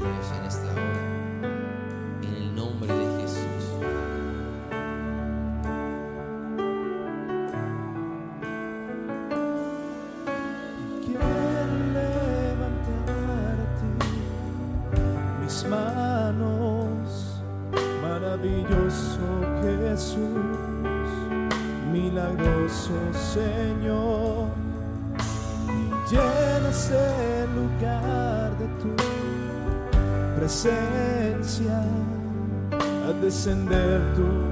palabra de You.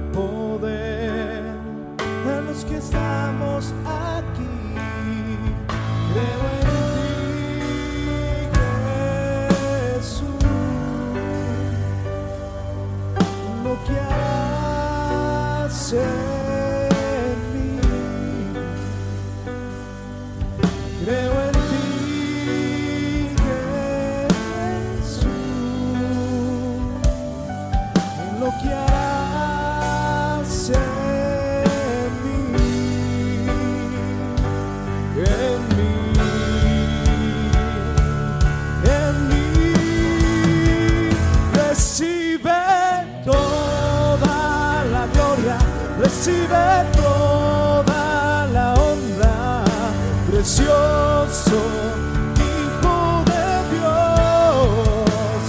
Recibe toda la honra, precioso Hijo de Dios.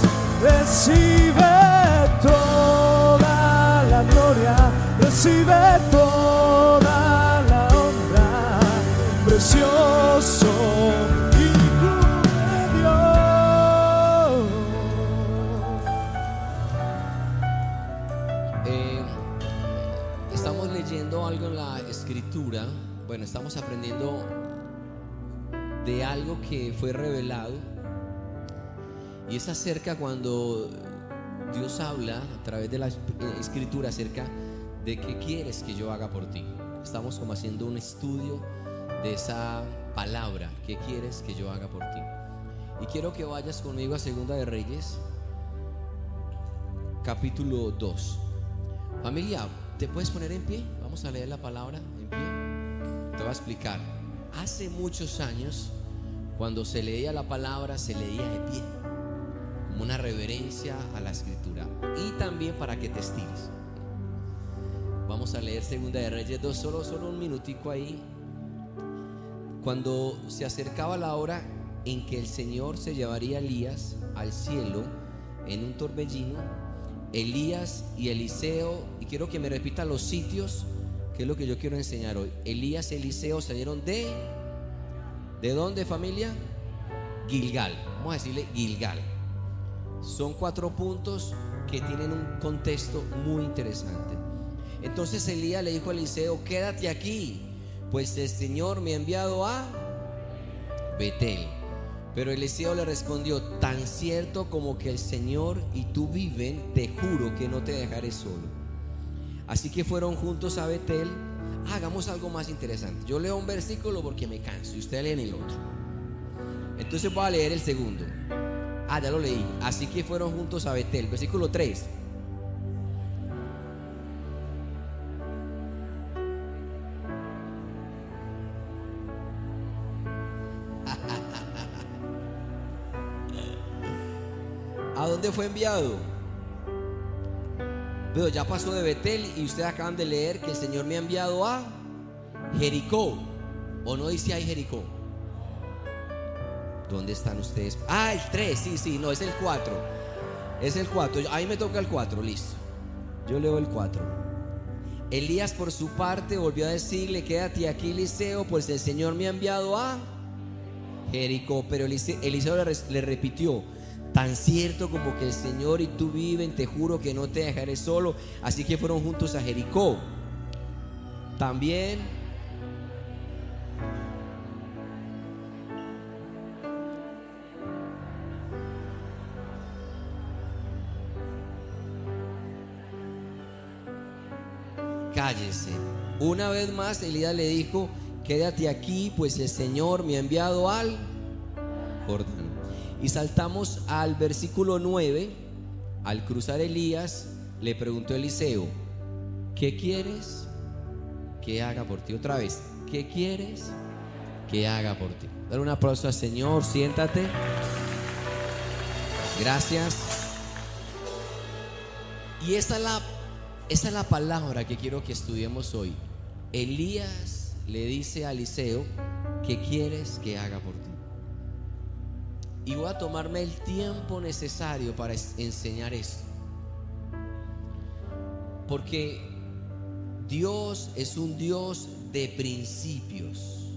Bueno, estamos aprendiendo de algo que fue revelado. Y es acerca cuando Dios habla a través de la eh, escritura acerca de qué quieres que yo haga por ti. Estamos como haciendo un estudio de esa palabra, qué quieres que yo haga por ti. Y quiero que vayas conmigo a Segunda de Reyes, capítulo 2. Familia, ¿te puedes poner en pie? Vamos a leer la palabra en pie. Te a explicar. Hace muchos años, cuando se leía la palabra, se leía de pie, como una reverencia a la escritura. Y también para que te estires. Vamos a leer Segunda de Reyes 2, solo, solo un minutico ahí. Cuando se acercaba la hora en que el Señor se llevaría a Elías al cielo en un torbellino, Elías y Eliseo, y quiero que me repita los sitios, es lo que yo quiero enseñar hoy. Elías y Eliseo salieron de, ¿de dónde familia? Gilgal, vamos a decirle Gilgal. Son cuatro puntos que tienen un contexto muy interesante. Entonces Elías le dijo a Eliseo, quédate aquí, pues el Señor me ha enviado a Betel. Pero Eliseo le respondió, tan cierto como que el Señor y tú viven, te juro que no te dejaré solo. Así que fueron juntos a Betel. Hagamos algo más interesante. Yo leo un versículo porque me canso y usted lee el otro. Entonces voy a leer el segundo. Ah, ya lo leí. Así que fueron juntos a Betel. Versículo 3. ¿A dónde fue enviado? Pero ya pasó de Betel y ustedes acaban de leer que el Señor me ha enviado a Jericó. ¿O no dice ahí Jericó? ¿Dónde están ustedes? Ah, el 3, sí, sí, no, es el 4. Es el 4. Ahí me toca el 4, listo. Yo leo el 4. Elías por su parte volvió a decirle, quédate aquí, Eliseo, pues el Señor me ha enviado a Jericó. Pero Elise- Eliseo le repitió, tan cierto como que el Señor y tú viven, te juro que no te dejaré solo. Así que fueron juntos a Jericó. También cállese. Una vez más Elías le dijo, quédate aquí, pues el Señor me ha enviado al. Y saltamos al versículo 9. Al cruzar Elías, le preguntó Eliseo, ¿qué quieres que haga por ti? Otra vez, ¿qué quieres que haga por ti? Dale un aplauso al Señor, siéntate. Gracias. Y es la, esa es la palabra que quiero que estudiemos hoy. Elías le dice a Eliseo, ¿qué quieres que haga por ti? Y voy a tomarme el tiempo necesario para enseñar esto. Porque Dios es un Dios de principios.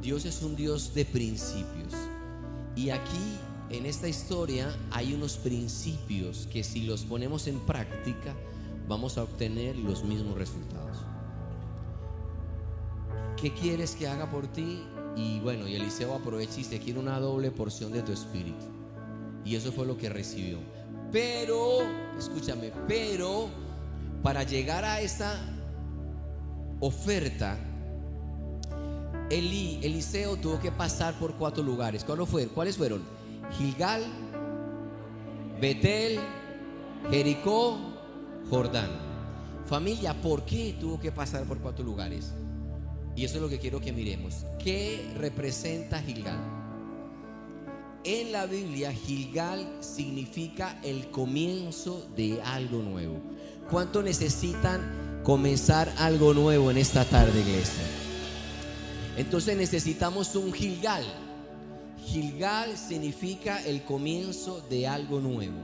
Dios es un Dios de principios. Y aquí, en esta historia, hay unos principios que si los ponemos en práctica, vamos a obtener los mismos resultados. ¿Qué quieres que haga por ti? Y bueno, y Eliseo aprovecha y dice, quiero una doble porción de tu espíritu. Y eso fue lo que recibió. Pero, escúchame, pero para llegar a esta oferta, Eli, Eliseo tuvo que pasar por cuatro lugares. ¿Cuáles fueron? ¿Cuáles fueron? Gilgal, Betel, Jericó, Jordán. Familia, ¿por qué tuvo que pasar por cuatro lugares? Y eso es lo que quiero que miremos. ¿Qué representa Gilgal? En la Biblia, Gilgal significa el comienzo de algo nuevo. ¿Cuánto necesitan comenzar algo nuevo en esta tarde, iglesia? Entonces necesitamos un Gilgal. Gilgal significa el comienzo de algo nuevo.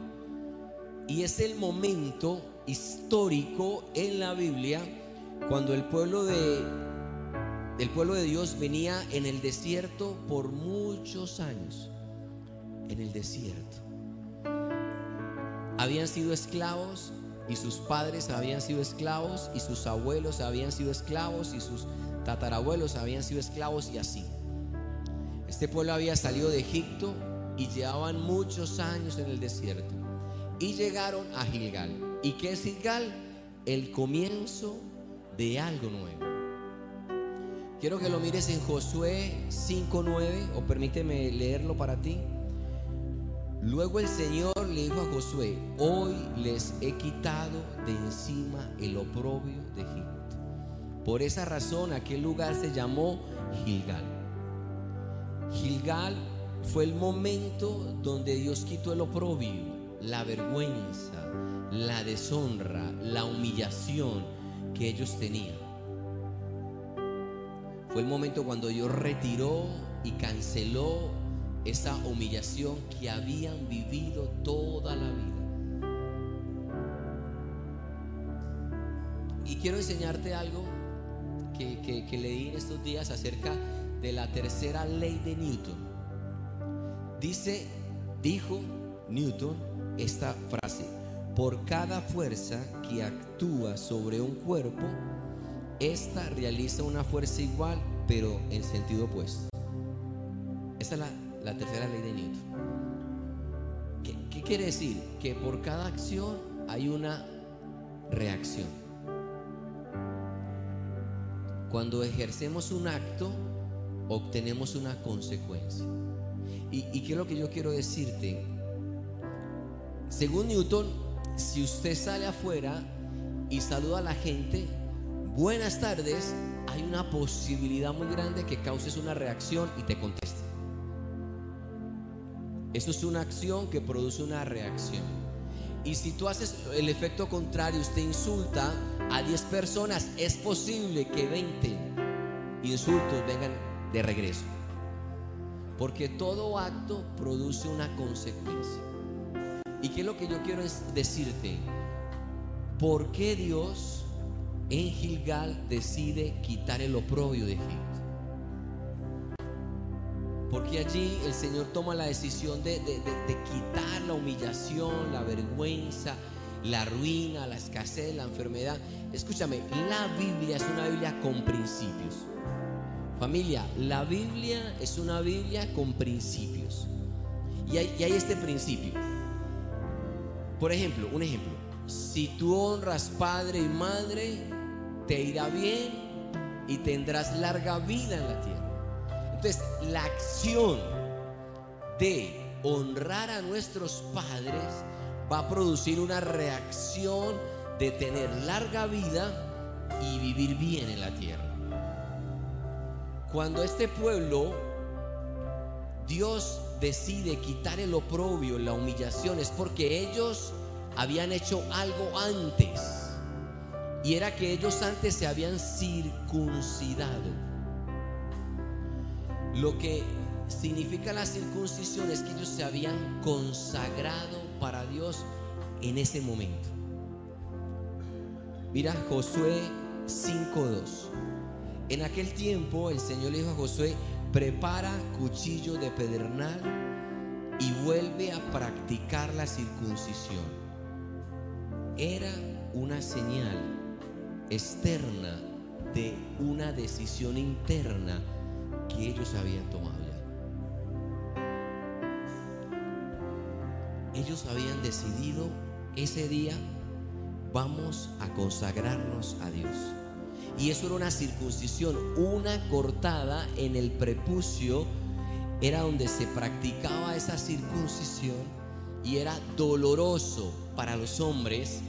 Y es el momento histórico en la Biblia cuando el pueblo de el pueblo de Dios venía en el desierto por muchos años. En el desierto. Habían sido esclavos y sus padres habían sido esclavos y sus abuelos habían sido esclavos y sus tatarabuelos habían sido esclavos y así. Este pueblo había salido de Egipto y llevaban muchos años en el desierto. Y llegaron a Gilgal. ¿Y qué es Gilgal? El comienzo de algo nuevo. Quiero que lo mires en Josué 5.9 o permíteme leerlo para ti. Luego el Señor le dijo a Josué, hoy les he quitado de encima el oprobio de Egipto. Por esa razón aquel lugar se llamó Gilgal. Gilgal fue el momento donde Dios quitó el oprobio, la vergüenza, la deshonra, la humillación que ellos tenían. Fue el momento cuando Dios retiró y canceló esa humillación que habían vivido toda la vida. Y quiero enseñarte algo que, que, que leí en estos días acerca de la tercera ley de Newton. Dice, dijo Newton esta frase, por cada fuerza que actúa sobre un cuerpo, esta realiza una fuerza igual, pero en sentido opuesto. Esa es la, tercera ley de Newton. ¿Qué, ¿Qué quiere decir? Que por cada acción hay una reacción. Cuando ejercemos un acto, obtenemos una consecuencia. ¿Y, y qué es lo que yo quiero decirte? Según Newton, si usted sale afuera y saluda a la gente, buenas tardes, hay una posibilidad muy grande que causes una reacción y te conteste. Eso es una acción que produce una reacción. Y si tú haces el efecto contrario, usted insulta a 10 personas, es posible que 20 insultos vengan de regreso. Porque todo acto produce una consecuencia. ¿Y qué es lo que yo quiero es decirte? ¿Por qué Dios en Gilgal decide quitar el oprobio de Egipto? Porque allí el Señor toma la decisión de, quitar la humillación, la vergüenza, la ruina, la escasez, la enfermedad. Escúchame, la Biblia es una Biblia con principios. Familia, la Biblia es una Biblia con principios. Y hay este principio. Por ejemplo, un ejemplo. Si tú honras padre y madre, te irá bien y tendrás larga vida en la tierra. Entonces, la acción de honrar a nuestros padres va a producir una reacción de tener larga vida y vivir bien en la tierra. Cuando este pueblo, Dios decide quitar el oprobio, la humillación, es porque ellos habían hecho algo antes. Y era que ellos antes se habían circuncidado. Lo que significa la circuncisión es que ellos se habían consagrado para Dios en ese momento. Mira Josué 5.2. En aquel tiempo el Señor le dijo a Josué, prepara cuchillo de pedernal y vuelve a practicar la circuncisión. Era una señal externa de una decisión interna que ellos habían tomado ya. Ellos habían decidido ese día vamos a consagrarnos a Dios. Y eso era una circuncisión, una cortada en el prepucio, era donde se practicaba esa circuncisión y era doloroso para los hombres,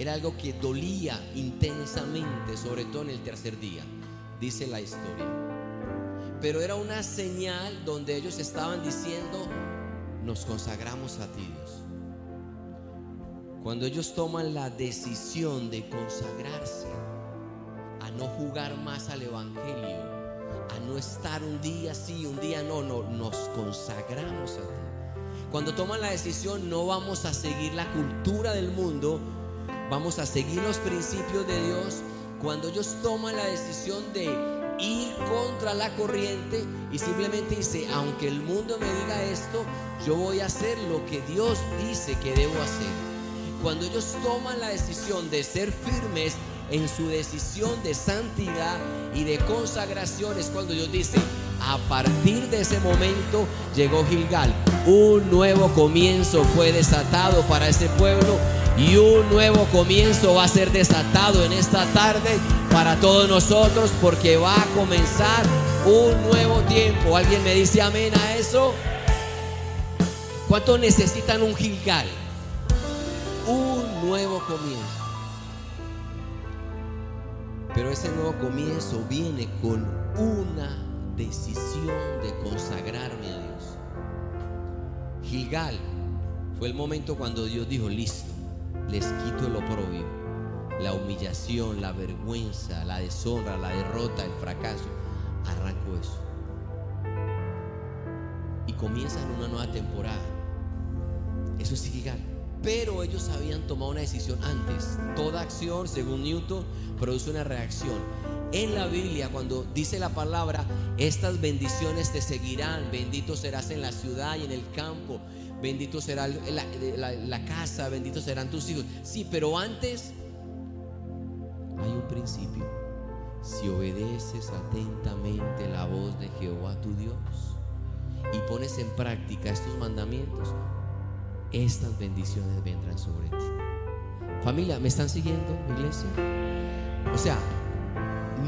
era algo que dolía intensamente, sobre todo en el tercer día, dice la historia. Pero era una señal donde ellos estaban diciendo, nos consagramos a ti Dios. Cuando ellos toman la decisión de consagrarse, a no jugar más al Evangelio, a no estar un día sí, un día no, no, nos consagramos a ti. Cuando toman la decisión, no vamos a seguir la cultura del mundo, vamos a seguir los principios de Dios. Cuando ellos toman la decisión de ir contra la corriente y simplemente dice, aunque el mundo me diga esto, yo voy a hacer lo que Dios dice que debo hacer. Cuando ellos toman la decisión de ser firmes en su decisión de santidad y de consagración, es cuando Dios dice, a partir de ese momento llegó Gilgal. Un nuevo comienzo fue desatado para ese pueblo y un nuevo comienzo va a ser desatado en esta tarde para todos nosotros porque va a comenzar un nuevo tiempo. ¿Alguien me dice amén a eso? ¿Cuántos necesitan un Gilgal? Un nuevo comienzo. Pero ese nuevo comienzo viene con una decisión de consagrarme a Dios. Gilgal fue el momento cuando Dios dijo, listo, les quito el oprobio, la humillación, la vergüenza, la deshonra, la derrota, el fracaso. Arranco eso. Y comienzan una nueva temporada. Eso es Gilgal. Pero ellos habían tomado una decisión antes. Toda acción, según Newton, produce una reacción. En la Biblia, cuando dice la palabra, estas bendiciones te seguirán, bendito serás en la ciudad y en el campo, bendito será la, casa, benditos serán tus hijos. Sí, pero antes hay un principio. Si obedeces atentamente la voz de Jehová tu Dios y pones en práctica estos mandamientos, estas bendiciones vendrán sobre ti. Familia, ¿me están siguiendo, iglesia? O sea,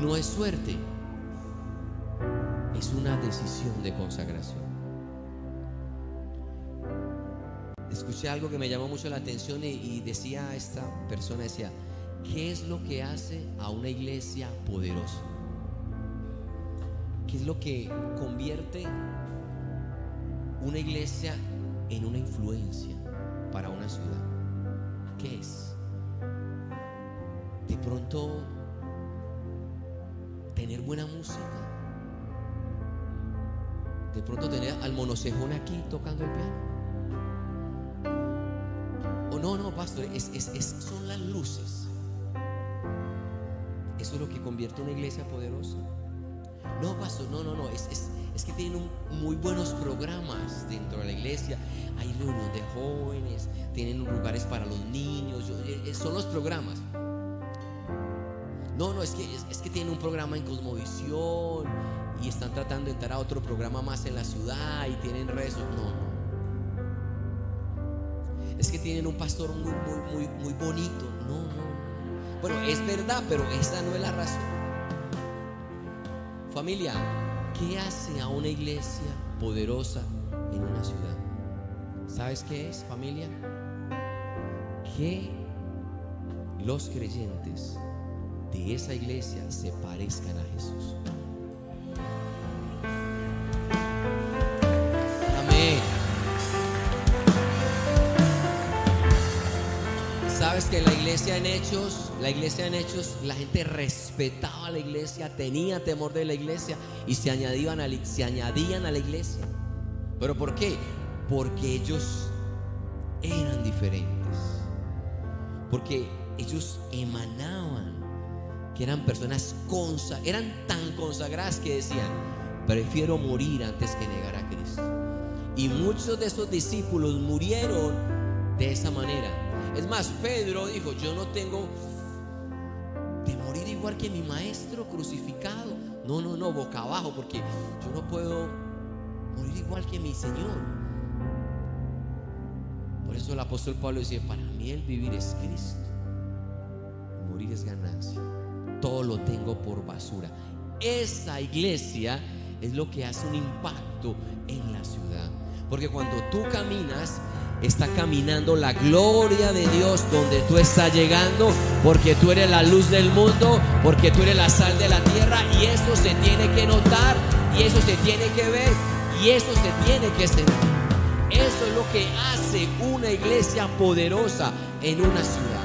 no es suerte, es una decisión de consagración. Escuché algo que me llamó mucho la atención y, decía esta persona, decía, ¿qué es lo que hace a una iglesia poderosa? ¿Qué es lo que convierte una iglesia en una influencia para una ciudad. ¿Qué es? De pronto tener buena música. De pronto tener al monocejón aquí tocando el piano. No, no, pastor, es, son las luces. Eso es lo que convierte una iglesia poderosa. No, pastor, no, no, no, es, es que tienen muy buenos programas dentro de la iglesia. Hay reunión de jóvenes, tienen lugares para los niños, eh, eh, son los programas. No, no, es que, es, que tienen un programa en Cosmovisión y están tratando de entrar a otro programa más en la ciudad y tienen rezos. No, no. Es que tienen un pastor muy, muy, muy, muy bonito. No, no. Bueno, es verdad, pero esa no es la razón. Familia, ¿Qué hace a una iglesia poderosa en una ciudad? ¿Sabes qué es, familia? Que los creyentes de esa iglesia se parezcan a Jesús. Iglesia en Hechos, la iglesia en Hechos, la gente respetaba a la iglesia, tenía temor de la iglesia y se añadían a la, se añadían a la iglesia. ¿Pero por qué? Porque ellos eran diferentes. Porque ellos emanaban, que eran personas consagradas, eran tan consagradas que decían, prefiero morir antes que negar a Cristo. Y muchos de esos discípulos murieron de esa manera. Es más, Pedro dijo, yo no tengo de morir igual que mi maestro crucificado. No, no, no, boca abajo, porque yo no puedo morir igual que mi Señor. Por eso el apóstol Pablo dice, para mí el vivir es Cristo, morir es ganancia. Todo lo tengo por basura. Esa iglesia es lo que hace un impacto en la ciudad. Porque cuando tú caminas, está caminando la gloria de Dios donde tú estás llegando, porque tú eres la luz del mundo, porque tú eres la sal de la tierra y eso se tiene que notar y eso se tiene que ver y eso se tiene que sentir. Eso es lo que hace una iglesia poderosa en una ciudad.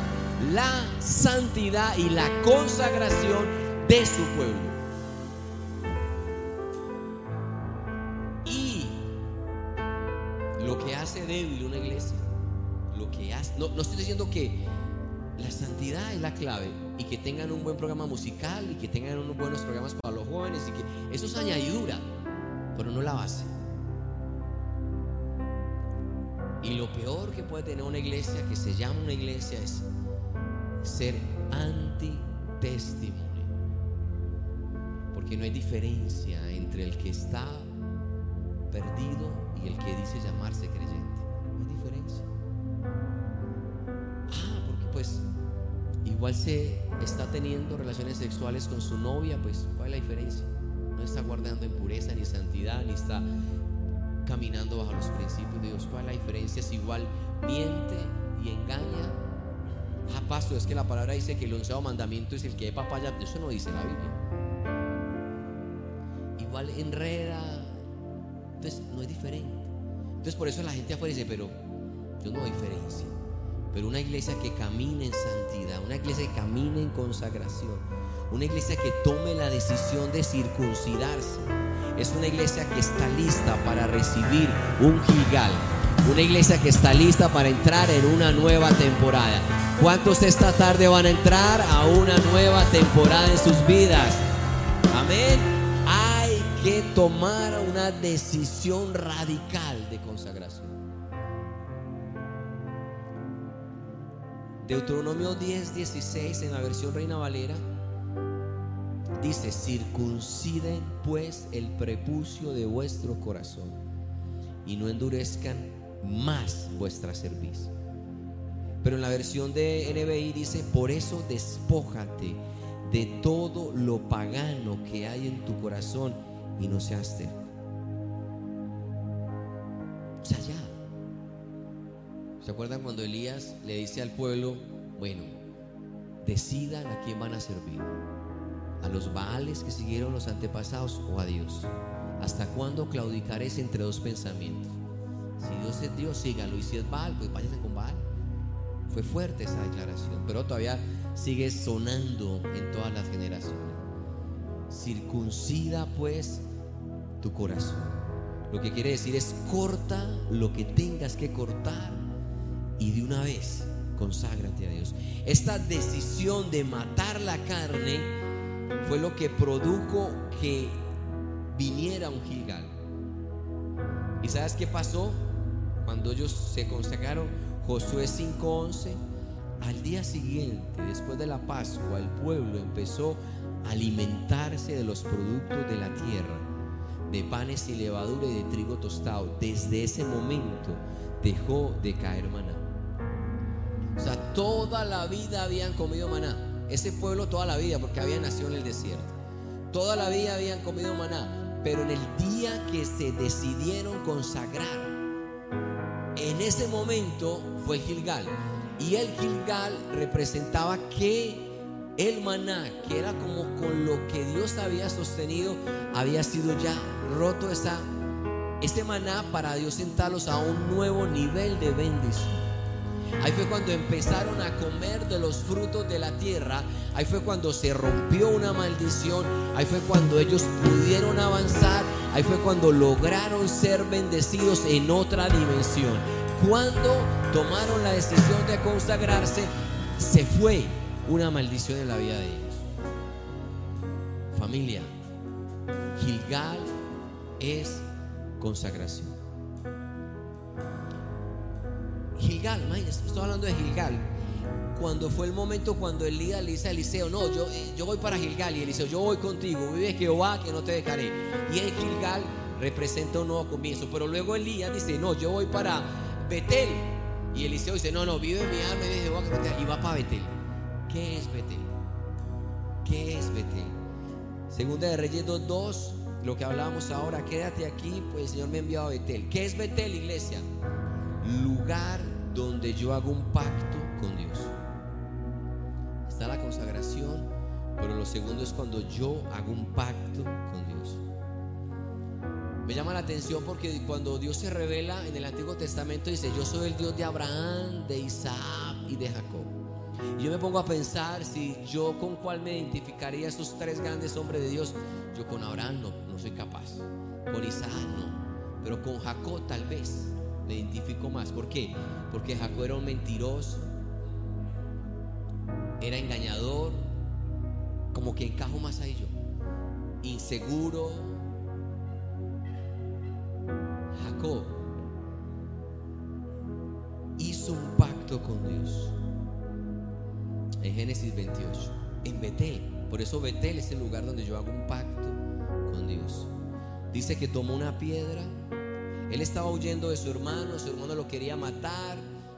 La santidad y la consagración de su pueblo. Débil una iglesia, lo que hace, no, no estoy diciendo que la santidad es la clave y que tengan un buen programa musical y que tengan unos buenos programas para los jóvenes y que eso es añadidura, pero no la base. Y lo peor que puede tener una iglesia que se llama una iglesia es ser anti-testimonio. Porque no hay diferencia entre el que está perdido y el que dice llamarse creyente. Pues igual se está teniendo relaciones sexuales con su novia, pues ¿cuál es la diferencia? No está guardando en pureza ni santidad, ni está caminando bajo los principios de Dios. ¿Cuál es la diferencia? Es igual miente y engaña. Ah, pastor, es que la palabra dice que el onceavo mandamiento es el que de papaya. Eso no dice la Biblia. Igual enreda. Entonces, no es diferente. Entonces, por eso la gente afuera dice, pero yo no hay diferencia. Pero una iglesia que camine en santidad, una iglesia que camine en consagración, una iglesia que tome la decisión de circuncidarse es una iglesia que está lista para recibir un Gilgal. Una iglesia que está lista para entrar en una nueva temporada. ¿Cuántos esta tarde van a entrar a una nueva temporada en sus vidas? Amén. Hay que tomar una decisión radical de consagración. Deuteronomio 10, 16 en la versión Reina Valera Dice, circunciden pues el prepucio de vuestro corazón y no endurezcan más vuestra cerviz. Pero en la versión de NBI dice, por eso despójate de todo lo pagano que hay en tu corazón y no seas terco. O sea, ya. ¿Se acuerdan cuando Elías le dice al pueblo, bueno, decidan a quién van a servir? a los Baales que siguieron los antepasados o a Dios? ¿Hasta cuándo claudicaréis entre dos pensamientos? Si Dios es Dios, síganlo. Y si es Baal, pues váyanse con Baal. Fue fuerte esa declaración, pero todavía sigue sonando en todas las generaciones. Circuncida pues tu corazón. Lo que quiere decir es corta lo que tengas que cortar y de una vez conságrate a Dios. Esta decisión de matar la carne fue lo que produjo que viniera un Gilgal. ¿Y sabes qué pasó? Cuando ellos se consagraron, Josué 5:11, al día siguiente, después de la Pascua, el pueblo empezó a alimentarse de los productos de la tierra, de panes y levadura y de trigo tostado. Desde ese momento dejó de caer maná. Toda la vida habían comido maná. Ese pueblo toda la vida, porque había nacido en el desierto. Toda la vida habían comido maná, pero en el día que se decidieron consagrar, en ese momento fue Gilgal. Y el Gilgal representaba que el maná, que era como con lo que Dios había sostenido, había sido ya roto esa, ese maná para Dios sentarlos a un nuevo nivel de bendición. Ahí fue cuando empezaron a comer de los frutos de la tierra. Ahí fue cuando se rompió una maldición. Ahí fue cuando ellos pudieron avanzar. Ahí fue cuando lograron ser bendecidos en otra dimensión. Cuando tomaron la decisión de consagrarse, se fue una maldición en la vida de ellos. Familia, Gilgal es consagración. Gilgal, estoy hablando de Gilgal. Cuando fue el momento cuando Elías le dice a Eliseo, no, yo, eh, yo voy para Gilgal. Y Eliseo, yo voy contigo, vive Jehová que no te dejaré. Y en Gilgal representa un nuevo comienzo. Pero luego Elías dice, no, yo voy para Betel. Y Eliseo dice, no, no, vive mi alma, vive Jehová que no te Y va para Betel. ¿Qué es Betel? ¿Qué es Betel? Segunda de Reyes 2.2, lo que hablábamos ahora, quédate aquí, pues el Señor me ha enviado a Betel. ¿Qué es Betel, iglesia? lugar donde yo hago un pacto con Dios. Está la consagración, pero lo segundo es cuando yo hago un pacto con Dios. Me llama la atención porque cuando Dios se revela en el Antiguo Testamento dice, yo soy el Dios de Abraham, de Isaac y de Jacob. Y yo me pongo a pensar si yo con cuál me identificaría esos tres grandes hombres de Dios. Yo con Abraham no, no soy capaz. Con Isaac no. Pero con Jacob tal vez me identifico más. ¿Por qué? Porque Jacob era un mentiroso, era engañador, como que encajo más a ello, inseguro. Jacob hizo un pacto con Dios en Génesis 28, en Betel. Por eso Betel es el lugar donde yo hago un pacto con Dios. Dice que tomó una piedra él estaba huyendo de su hermano, su hermano lo quería matar,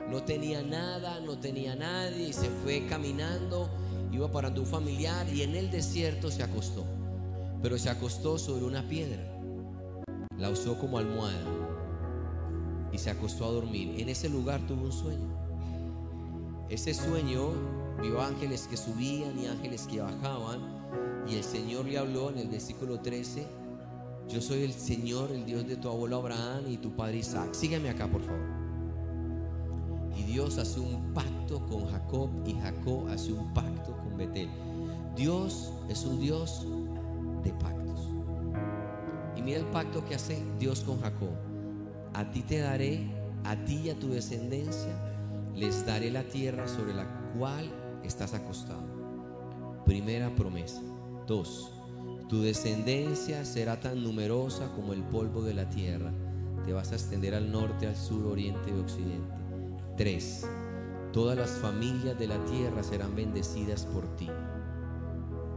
no tenía nada, no tenía nadie y se fue caminando, iba parando un familiar y en el desierto se acostó. Pero se acostó sobre una piedra, la usó como almohada y se acostó a dormir. En ese lugar tuvo un sueño. Ese sueño vio ángeles que subían y ángeles que bajaban y el Señor le habló en el versículo 13 yo soy el Señor, el Dios de tu abuelo Abraham y tu padre Isaac. Sígueme acá, por favor. Y Dios hace un pacto con Jacob y Jacob hace un pacto con Betel. Dios es un Dios de pactos. Y mira el pacto que hace Dios con Jacob. A ti te daré, a ti y a tu descendencia, les daré la tierra sobre la cual estás acostado. Primera promesa. Dos tu descendencia será tan numerosa como el polvo de la tierra. Te vas a extender al norte, al sur, oriente y occidente. 3. Todas las familias de la tierra serán bendecidas por ti.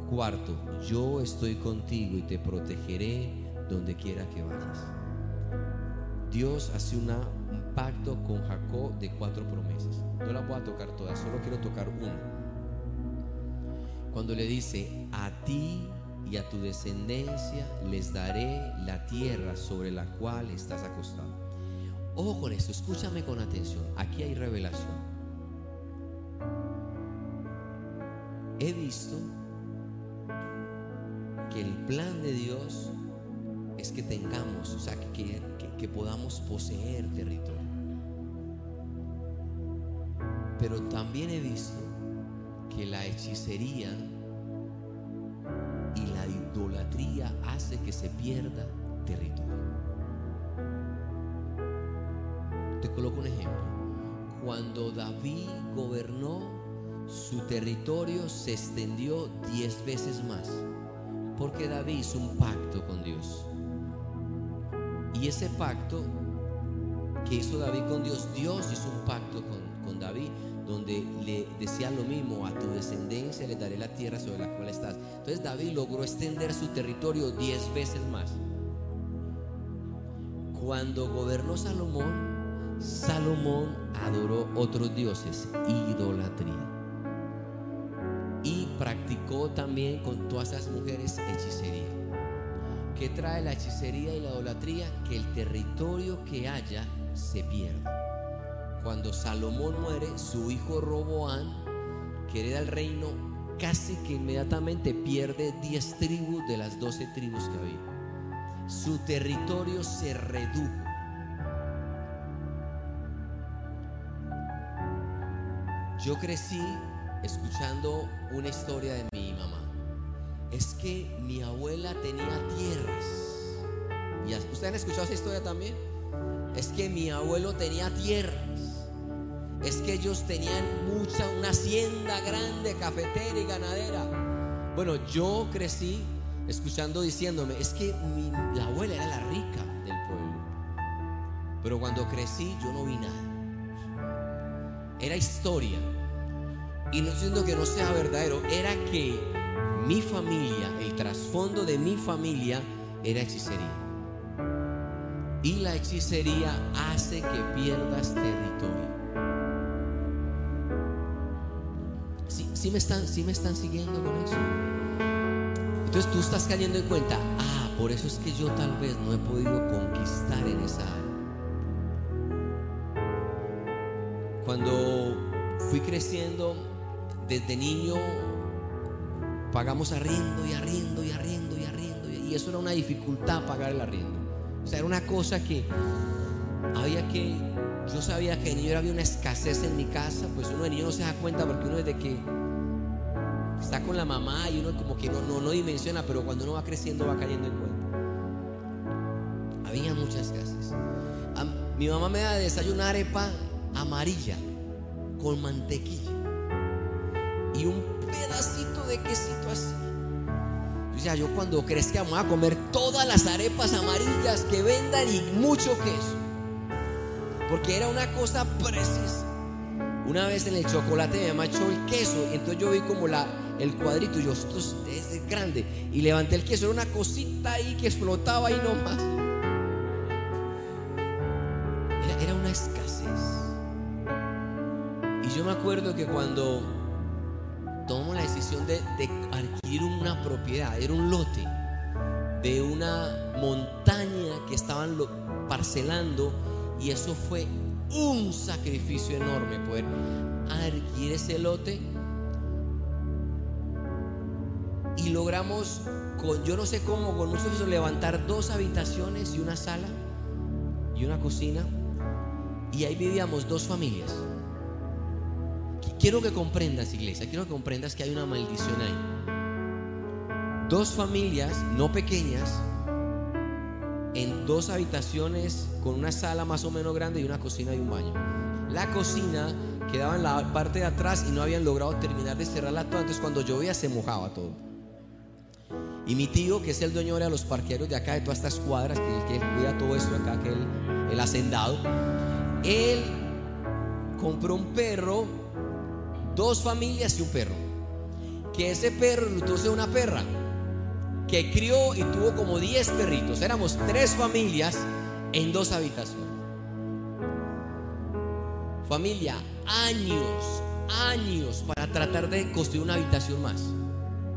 Cuarto, yo estoy contigo y te protegeré donde quiera que vayas. Dios hace un pacto con Jacob de cuatro promesas. No las voy a tocar todas, solo quiero tocar una. Cuando le dice, a ti y a tu descendencia les daré la tierra sobre la cual estás acostado. Ojo con esto, escúchame con atención. Aquí hay revelación. He visto que el plan de Dios es que tengamos, o sea, que, que podamos poseer territorio. Pero también he visto que la hechicería idolatría hace que se pierda territorio. Te coloco un ejemplo. Cuando David gobernó, su territorio se extendió diez veces más. Porque David hizo un pacto con Dios. Y ese pacto que hizo David con Dios, Dios hizo un pacto con, con David donde le decía lo mismo, a tu descendencia le daré la tierra sobre la cual estás. Entonces David logró extender su territorio diez veces más. Cuando gobernó Salomón, Salomón adoró otros dioses, idolatría. Y practicó también con todas esas mujeres hechicería. ¿Qué trae la hechicería y la idolatría? Que el territorio que haya se pierda cuando Salomón muere, su hijo Roboán, que hereda el reino, casi que inmediatamente pierde 10 tribus de las 12 tribus que había. Su territorio se redujo. Yo crecí escuchando una historia de mi mamá. Es que mi abuela tenía tierras. ¿Y ¿Ustedes han escuchado esa historia también? Es que mi abuelo tenía tierras. Es que ellos tenían mucha, una hacienda grande, cafetera y ganadera. Bueno, yo crecí escuchando diciéndome, es que mi, la abuela era la rica del pueblo. Pero cuando crecí yo no vi nada. Era historia. Y no siento que no sea verdadero, era que mi familia, el trasfondo de mi familia era hechicería. Y la hechicería hace que pierdas territorio. ¿Sí, me, están, ¿Sí me están siguiendo con eso? Entonces tú estás cayendo en cuenta, ah, por eso es que yo tal vez no he podido conquistar en esa área. Cuando fui creciendo, desde niño pagamos arriendo y arriendo y arriendo y arriendo. Y eso era una dificultad pagar el arriendo. O sea, era una cosa que había que. Yo sabía que de niño había una escasez en mi casa, pues uno de niño no se da cuenta porque uno desde que está con la mamá y uno como que no, no, no dimensiona, pero cuando uno va creciendo va cayendo en cuenta. Había muchas escasez. mi mamá me da de desayunar arepa amarilla con mantequilla y un pedacito de quesito así. O sea, yo cuando crezca vamos a comer todas las arepas amarillas que vendan y mucho queso. Porque era una cosa precisa. Una vez en el chocolate me mamá echó el queso y entonces yo vi como la, el cuadrito y yo, esto es, grande. Y levanté el queso, era una cosita ahí que explotaba ahí nomás. Era, era una escasez. Y yo me acuerdo que cuando tomamos la decisión de, adquirir una propiedad, era un lote de una montaña que estaban parcelando y eso fue un sacrificio enorme poder adquirir ese lote y logramos con yo no sé cómo con nosotros levantar dos habitaciones y una sala y una cocina. Y ahí vivíamos dos familias. Quiero que comprendas, iglesia, quiero que comprendas que hay una maldición ahí. Dos familias, no pequeñas, en dos habitaciones con una sala más o menos grande y una cocina y un baño. La cocina quedaba en la parte de atrás y no habían logrado terminar de cerrarla toda, entonces cuando llovía se mojaba todo. Y mi tío, que es el dueño de los parqueros de acá, de todas estas cuadras, que, que cuida todo esto acá, que el, el hacendado, él compró un perro dos familias y un perro. Que ese perro entonces una perra que crió y tuvo como 10 perritos. Éramos tres familias en dos habitaciones. Familia, años, años para tratar de construir una habitación más.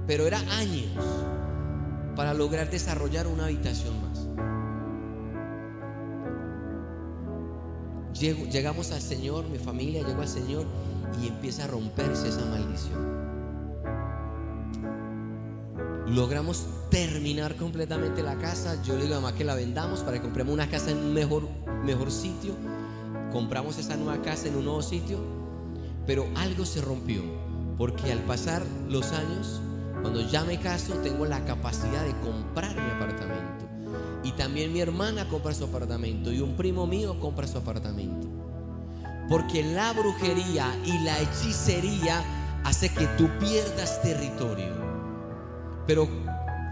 Pero era años para lograr desarrollar una habitación más. llegamos al Señor, mi familia llegó al Señor y empieza a romperse esa maldición. Logramos terminar completamente la casa. Yo le digo a mamá que la vendamos para que compremos una casa en un mejor, mejor sitio. Compramos esa nueva casa en un nuevo sitio. Pero algo se rompió. Porque al pasar los años, cuando ya me caso, tengo la capacidad de comprar mi apartamento. Y también mi hermana compra su apartamento. Y un primo mío compra su apartamento. Porque la brujería y la hechicería hace que tú pierdas territorio. Pero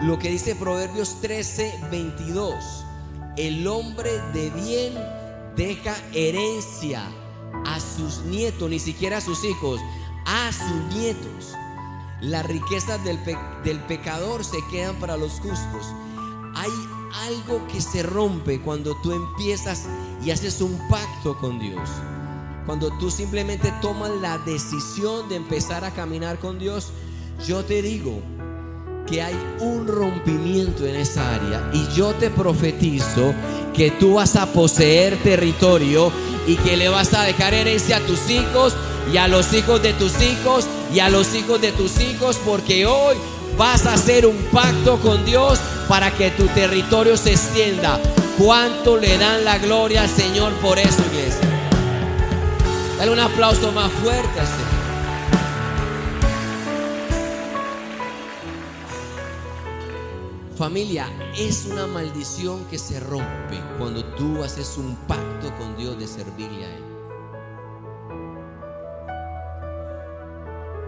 lo que dice Proverbios 13, 22, el hombre de bien deja herencia a sus nietos, ni siquiera a sus hijos, a sus nietos. Las riquezas del, del pecador se quedan para los justos. Hay algo que se rompe cuando tú empiezas y haces un pacto con Dios. Cuando tú simplemente tomas la decisión de empezar a caminar con Dios, yo te digo que hay un rompimiento en esa área y yo te profetizo que tú vas a poseer territorio y que le vas a dejar herencia a tus hijos y a los hijos de tus hijos y a los hijos de tus hijos porque hoy vas a hacer un pacto con Dios para que tu territorio se extienda. ¿Cuánto le dan la gloria al Señor por eso, iglesia? Dale un aplauso más fuerte al Señor. Familia, es una maldición que se rompe cuando tú haces un pacto con Dios de servirle a Él.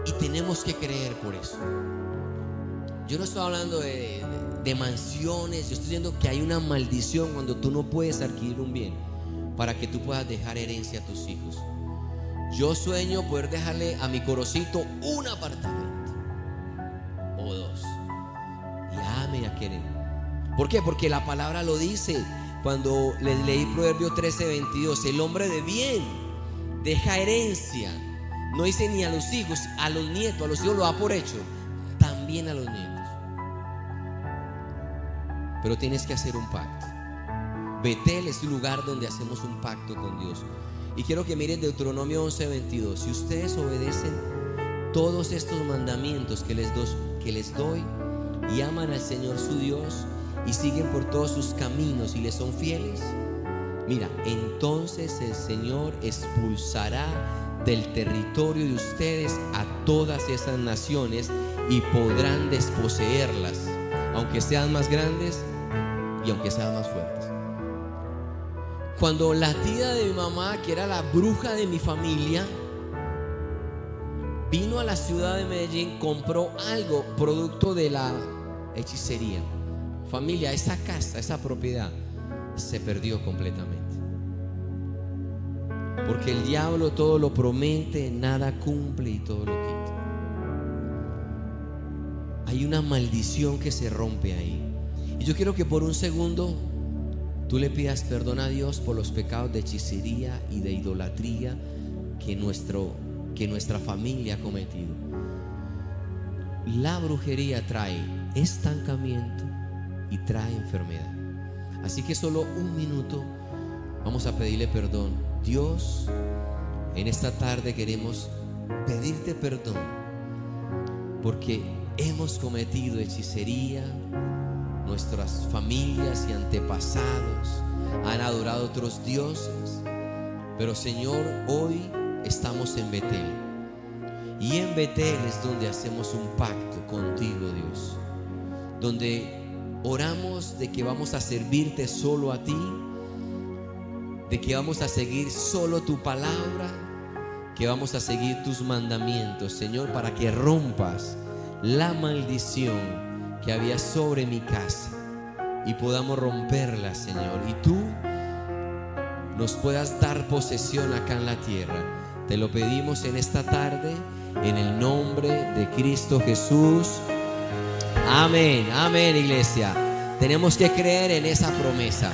Y tenemos que creer por eso. Yo no estoy hablando de, mansiones, yo estoy diciendo que hay una maldición cuando tú no puedes adquirir un bien para que tú puedas dejar herencia a tus hijos. Yo sueño poder dejarle a mi corocito un apartamento o dos. Y ame a querer. ¿Por qué? Porque la palabra lo dice. Cuando les leí Proverbio 13, 22, el hombre de bien deja herencia. No dice ni a los hijos, a los nietos, a los hijos lo da por hecho. También a los nietos. Pero tienes que hacer un pacto. Betel es el lugar donde hacemos un pacto con Dios. Y quiero que miren Deuteronomio 11, 22. Si ustedes obedecen todos estos mandamientos que les, que les doy y aman al Señor su Dios y siguen por todos sus caminos y les son fieles, mira, entonces el Señor expulsará del territorio de ustedes a todas esas naciones y podrán desposeerlas, aunque sean más grandes y aunque sean más fuertes. Cuando la tía de mi mamá, que era la bruja de mi familia, vino a la ciudad de Medellín, compró algo producto de la hechicería. Familia, esa casa, esa propiedad se perdió completamente. Porque el diablo todo lo promete, nada cumple y todo lo quita. Hay una maldición que se rompe ahí. Y yo quiero que por un segundo tú le pidas perdón a Dios por los pecados de hechicería y de idolatría que, nuestro, que nuestra familia ha cometido. La brujería trae estancamiento y trae enfermedad. Así que solo un minuto vamos a pedirle perdón. Dios, en esta tarde queremos pedirte perdón porque hemos cometido hechicería, nuestras familias y antepasados han adorado otros dioses. Pero Señor, hoy estamos en Betel. Y en Betel es donde hacemos un pacto contigo, Dios. Donde oramos de que vamos a servirte solo a ti. De que vamos a seguir solo tu palabra. Que vamos a seguir tus mandamientos, Señor, para que rompas la maldición que había sobre mi casa y podamos romperla, Señor. Y tú nos puedas dar posesión acá en la tierra. Te lo pedimos en esta tarde, en el nombre de Cristo Jesús. Amén, amén, iglesia. Tenemos que creer en esa promesa.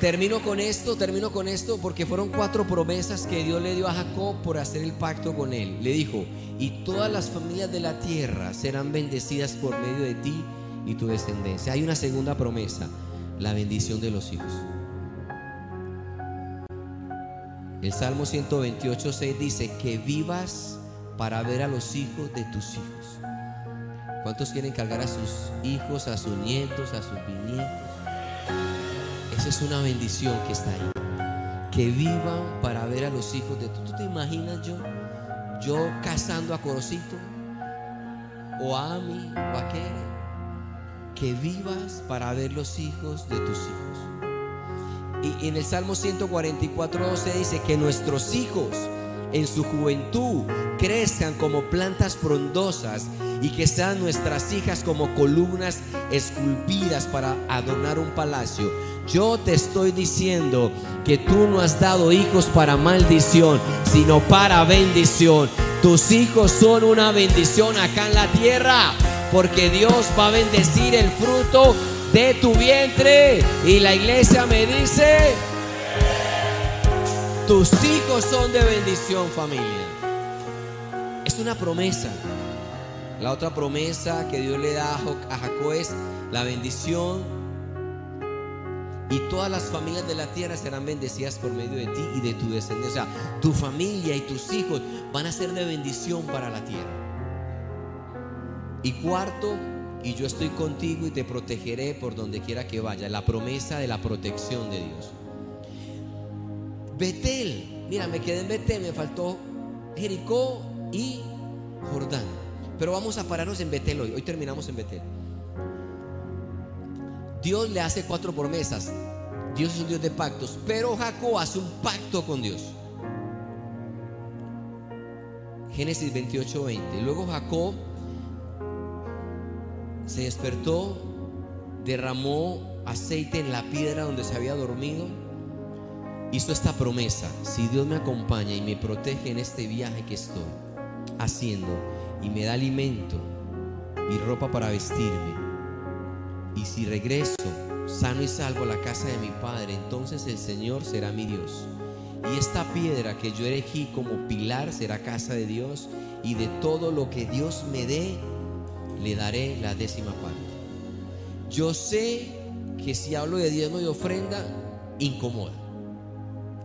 Termino con esto, termino con esto porque fueron cuatro promesas que Dios le dio a Jacob por hacer el pacto con él. Le dijo, y todas las familias de la tierra serán bendecidas por medio de ti y tu descendencia. Hay una segunda promesa, la bendición de los hijos. El Salmo 128, 6 dice, que vivas para ver a los hijos de tus hijos. ¿Cuántos quieren cargar a sus hijos, a sus nietos, a sus bisnietos? Esa es una bendición que está ahí. Que vivan para ver a los hijos de tu. ¿Tú te imaginas yo? Yo casando a Corocito o a Ami o a Kere. Que vivas para ver los hijos de tus hijos. Y en el Salmo 144, 12 dice que nuestros hijos en su juventud crezcan como plantas frondosas y que sean nuestras hijas como columnas esculpidas para adornar un palacio. Yo te estoy diciendo que tú no has dado hijos para maldición, sino para bendición. Tus hijos son una bendición acá en la tierra, porque Dios va a bendecir el fruto de tu vientre. Y la iglesia me dice, tus hijos son de bendición familia. Es una promesa. La otra promesa que Dios le da a Jacob es la bendición y todas las familias de la tierra serán bendecidas por medio de ti y de tu descendencia. Tu familia y tus hijos van a ser de bendición para la tierra. Y cuarto, y yo estoy contigo y te protegeré por donde quiera que vaya. La promesa de la protección de Dios. Betel, mira, me quedé en Betel, me faltó Jericó y Jordán. Pero vamos a pararnos en Betel hoy. Hoy terminamos en Betel. Dios le hace cuatro promesas. Dios es un Dios de pactos. Pero Jacob hace un pacto con Dios. Génesis 28, 20. Luego Jacob se despertó, derramó aceite en la piedra donde se había dormido. Hizo esta promesa, si Dios me acompaña y me protege en este viaje que estoy haciendo y me da alimento y ropa para vestirme, y si regreso sano y salvo a la casa de mi padre, entonces el Señor será mi Dios. Y esta piedra que yo elegí como pilar será casa de Dios, y de todo lo que Dios me dé, le daré la décima parte. Yo sé que si hablo de diezmo y ofrenda, incomoda,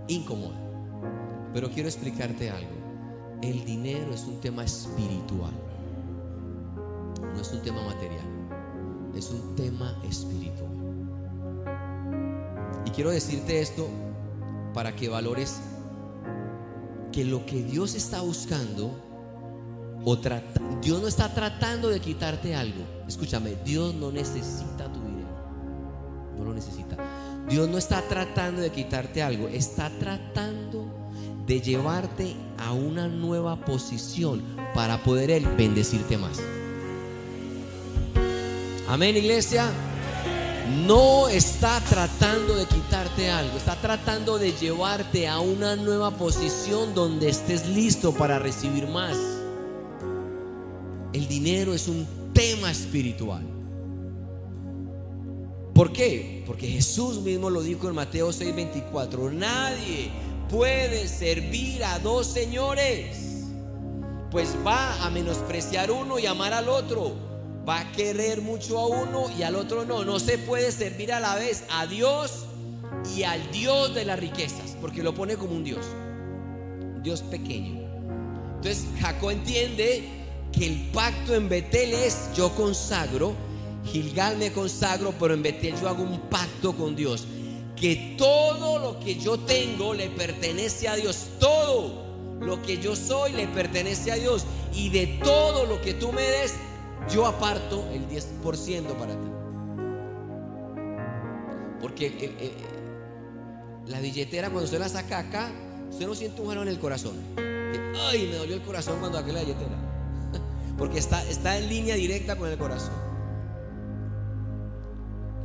incomoda. Pero quiero explicarte algo. El dinero es un tema espiritual, no es un tema material, es un tema espiritual. Y quiero decirte esto para que valores que lo que Dios está buscando o trata, Dios no está tratando de quitarte algo. Escúchame, Dios no necesita tu dinero. No lo necesita. Dios no está tratando de quitarte algo, está tratando de llevarte a una nueva posición para poder Él bendecirte más. Amén, iglesia. No está tratando de quitarte algo, está tratando de llevarte a una nueva posición donde estés listo para recibir más. El dinero es un tema espiritual. ¿Por qué? Porque Jesús mismo lo dijo en Mateo 6:24. Nadie puede servir a dos señores, pues va a menospreciar uno y amar al otro va a querer mucho a uno y al otro no. No se puede servir a la vez a Dios y al Dios de las riquezas, porque lo pone como un Dios, Dios pequeño. Entonces Jacob entiende que el pacto en Betel es yo consagro, Gilgal me consagro, pero en Betel yo hago un pacto con Dios. Que todo lo que yo tengo le pertenece a Dios. Todo lo que yo soy le pertenece a Dios. Y de todo lo que tú me des, yo aparto el 10% para ti. Porque eh, eh, la billetera cuando usted la saca acá, usted no siente un jalón en el corazón. Ay, me dolió el corazón cuando saqué la billetera. Porque está, está en línea directa con el corazón.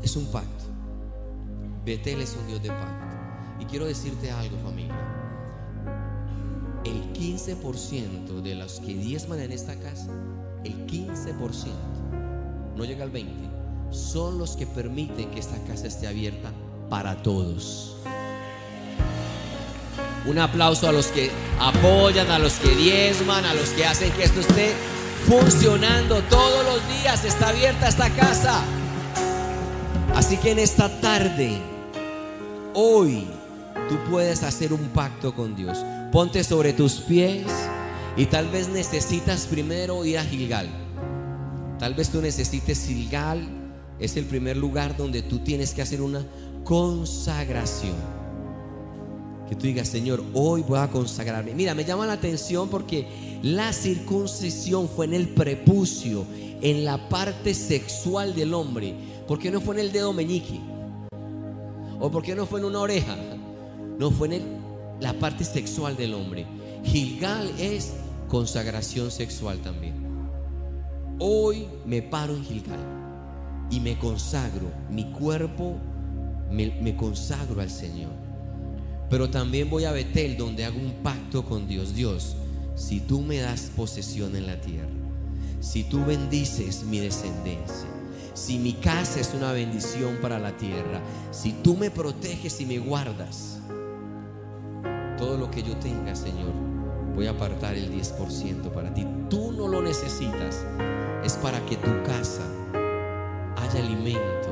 Es un pacto. Betel es un Dios de pacto. Y quiero decirte algo, familia. El 15% de los que diezman en esta casa el 15%, no llega al 20%, son los que permiten que esta casa esté abierta para todos. Un aplauso a los que apoyan, a los que diezman, a los que hacen que esto esté funcionando todos los días. Está abierta esta casa. Así que en esta tarde, hoy, tú puedes hacer un pacto con Dios. Ponte sobre tus pies. Y tal vez necesitas primero ir a Gilgal. Tal vez tú necesites Gilgal. Es el primer lugar donde tú tienes que hacer una consagración. Que tú digas, Señor, hoy voy a consagrarme. Mira, me llama la atención porque la circuncisión fue en el prepucio, en la parte sexual del hombre. ¿Por qué no fue en el dedo meñique? ¿O por qué no fue en una oreja? No, fue en la parte sexual del hombre. Gilgal es consagración sexual también. Hoy me paro en Gilgal y me consagro, mi cuerpo me, consagro al Señor. Pero también voy a Betel donde hago un pacto con Dios. Dios, si tú me das posesión en la tierra, si tú bendices mi descendencia, si mi casa es una bendición para la tierra, si tú me proteges y me guardas, todo lo que yo tenga, Señor, voy a apartar el 10% para ti. Tú no lo necesitas. Es para que tu casa haya alimento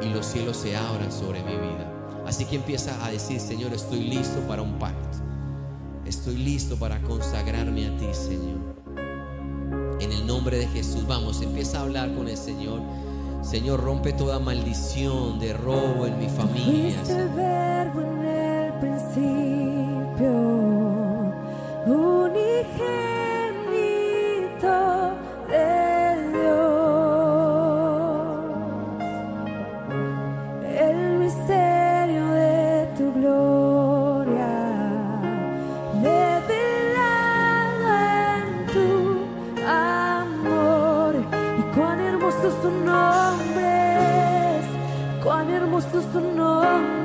y los cielos se abran sobre mi vida. Así que empieza a decir, Señor, estoy listo para un pacto. Estoy listo para consagrarme a ti, Señor. En el nombre de Jesús, vamos, empieza a hablar con el Señor. Señor, rompe toda maldición de robo en mi familia. el verbo en el principio just to know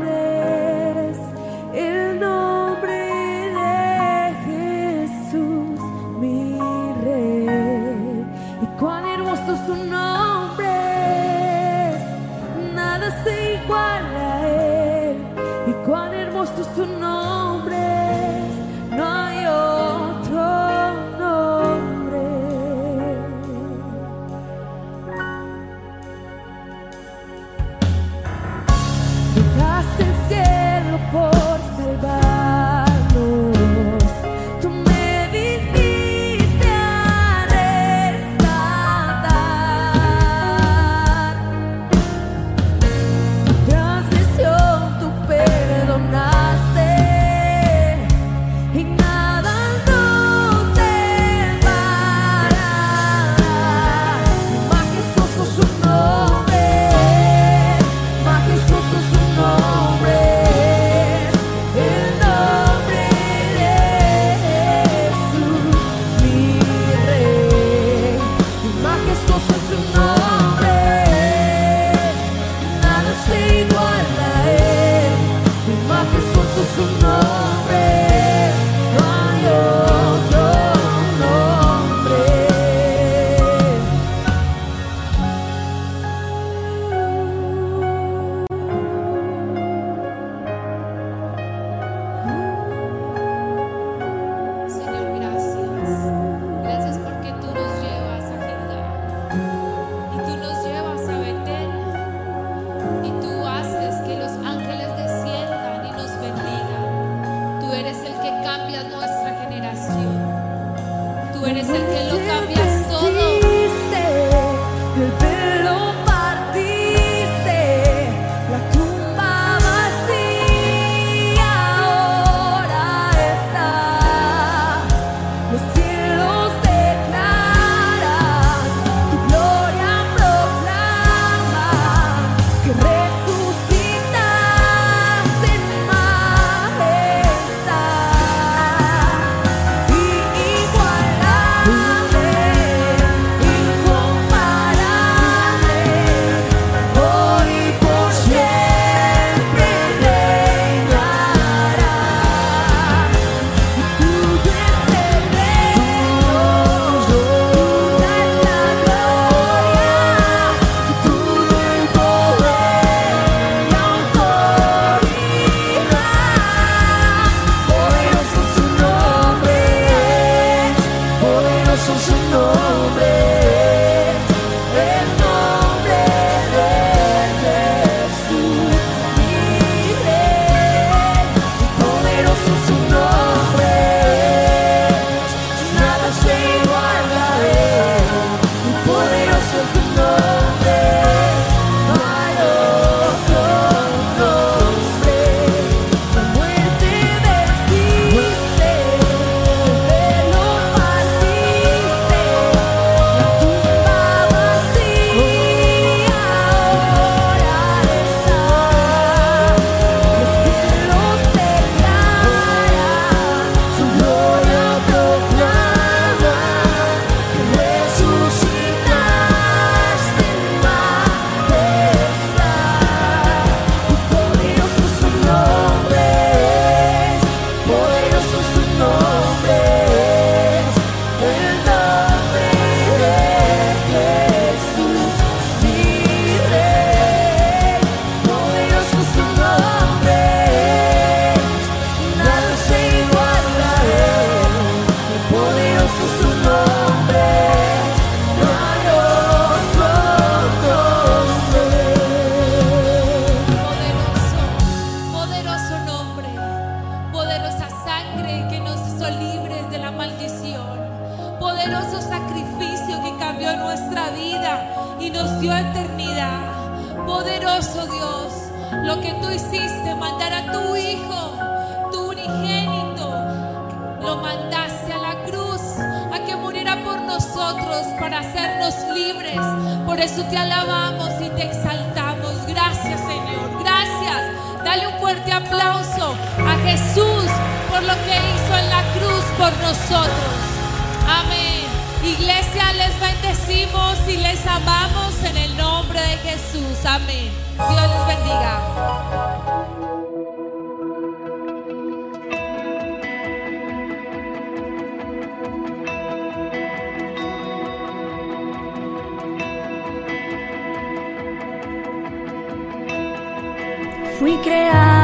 Fui creado